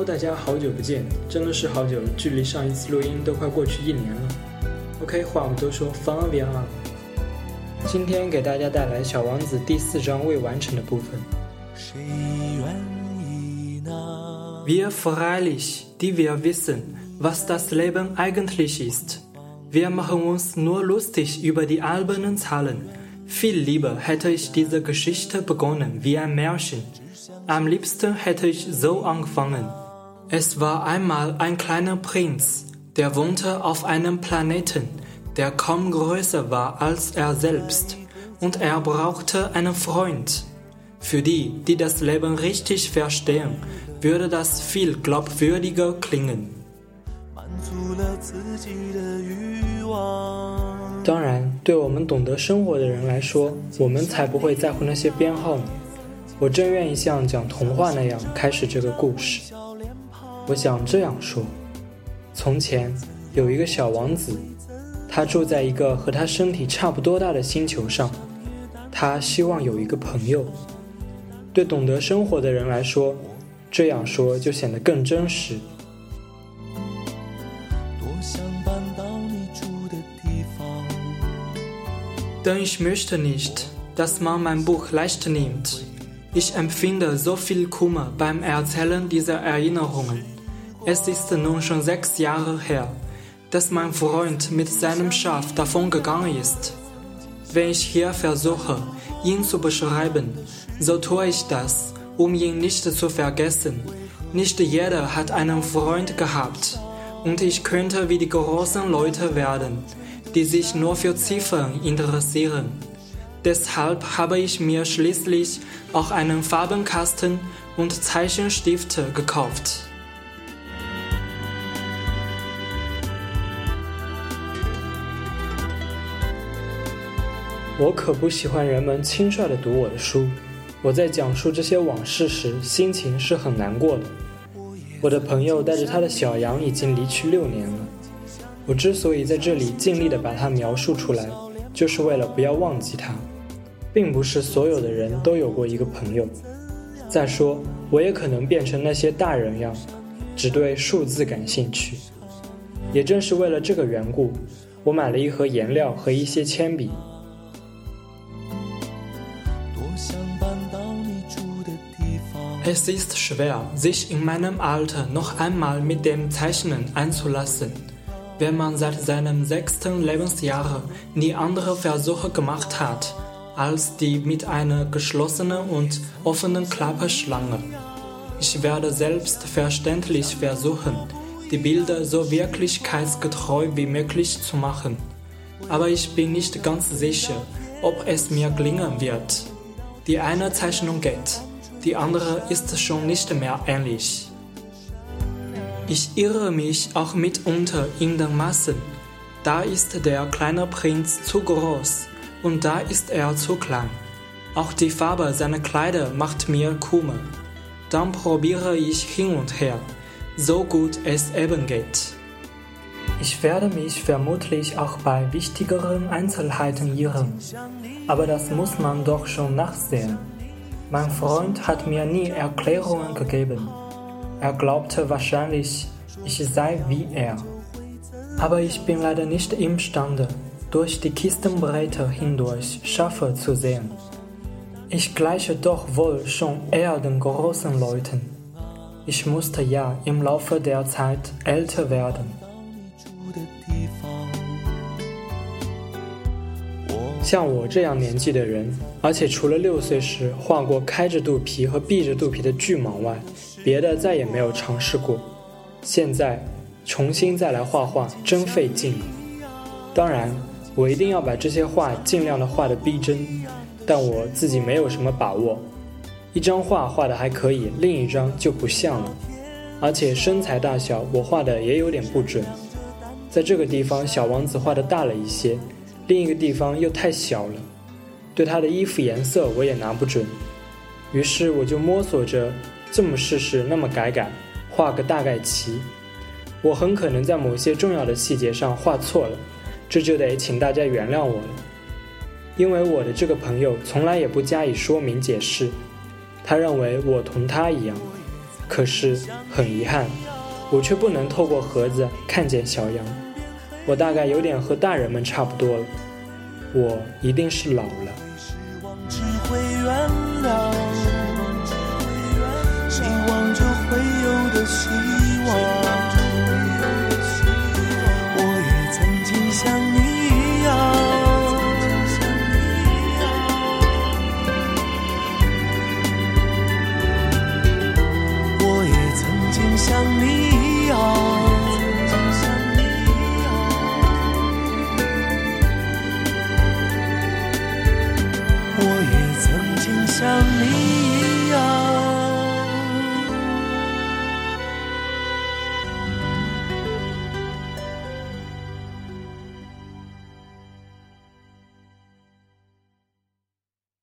Hello，大家好久不见，真的是好久，距离上一次录音都快过去一年了。OK，话不多说，放别啊！今天给大家带来《小王子》第四章未完成的部分。Wir freilich, die wir wissen, was das Leben eigentlich ist. Wir machen uns nur lustig über die albernen Zahlen. Viel lieber hätte ich diese Geschichte begonnen wie ein Märchen. Am liebsten hätte ich so angefangen. Es war einmal ein kleiner Prinz, der wohnte auf einem Planeten, der kaum größer war als er selbst, und er brauchte einen Freund. Für die, die das Leben richtig verstehen, würde das viel glaubwürdiger klingen. 当然，对我们懂得生活的人来说，我们才不会在乎那些编号呢。我真愿意像讲童话那样开始这个故事。 我想这样说：从前有一个小王子，他住在一个和他身体差不多大的星球上，他希望有一个朋友。对懂得生活的人来说，这样说就显得更真实。Denn ich möchte nicht, dass man mein Buch leicht nimmt. Ich empfinde so viel Kummer beim Erzählen dieser Erinnerungen. Es ist nun schon sechs Jahre her, dass mein Freund mit seinem Schaf davongegangen ist. Wenn ich hier versuche, ihn zu beschreiben, so tue ich das, um ihn nicht zu vergessen. Nicht jeder hat einen Freund gehabt, und ich könnte wie die großen Leute werden, die sich nur für Ziffern interessieren. Deshalb habe ich mir schließlich auch einen Farbenkasten und Zeichenstifte gekauft. 我可不喜欢人们轻率地读我的书。我在讲述这些往事时，心情是很难过的。我的朋友带着他的小羊已经离去六年了。我之所以在这里尽力地把它描述出来，就是为了不要忘记它。并不是所有的人都有过一个朋友。再说，我也可能变成那些大人样，只对数字感兴趣。也正是为了这个缘故，我买了一盒颜料和一些铅笔。Es ist schwer, sich in meinem Alter noch einmal mit dem Zeichnen einzulassen, wenn man seit seinem sechsten Lebensjahr nie andere Versuche gemacht hat, als die mit einer geschlossenen und offenen Klapperschlange. Ich werde selbstverständlich versuchen, die Bilder so wirklichkeitsgetreu wie möglich zu machen, aber ich bin nicht ganz sicher, ob es mir gelingen wird. Die eine Zeichnung geht die andere ist schon nicht mehr ähnlich. Ich irre mich auch mitunter in den Massen. Da ist der kleine Prinz zu groß und da ist er zu klein. Auch die Farbe seiner Kleider macht mir Kummer. Dann probiere ich hin und her, so gut es eben geht. Ich werde mich vermutlich auch bei wichtigeren Einzelheiten irren, aber das muss man doch schon nachsehen. Mein Freund hat mir nie Erklärungen gegeben. Er glaubte wahrscheinlich, ich sei wie er. Aber ich bin leider nicht imstande, durch die Kistenbretter hindurch Schafe zu sehen. Ich gleiche doch wohl schon eher den großen Leuten. Ich musste ja im Laufe der Zeit älter werden. 像我这样年纪的人，而且除了六岁时画过开着肚皮和闭着肚皮的巨蟒外，别的再也没有尝试过。现在重新再来画画，真费劲。当然， 我一定要把这些画尽量的画的逼真，但我自己没有什么把握。一张画画的还可以，另一张就不像了。而且身材大小，我画的也有点不准。在这个地方，小王子画的大了一些。另一个地方又太小了，对他的衣服颜色我也拿不准，于是我就摸索着这么试试那么改改，画个大概齐。我很可能在某些重要的细节上画错了，这就得请大家原谅我了。因为我的这个朋友从来也不加以说明解释，他认为我同他一样，可是很遗憾，我却不能透过盒子看见小羊。我大概有点和大人们差不多了，我一定是老了。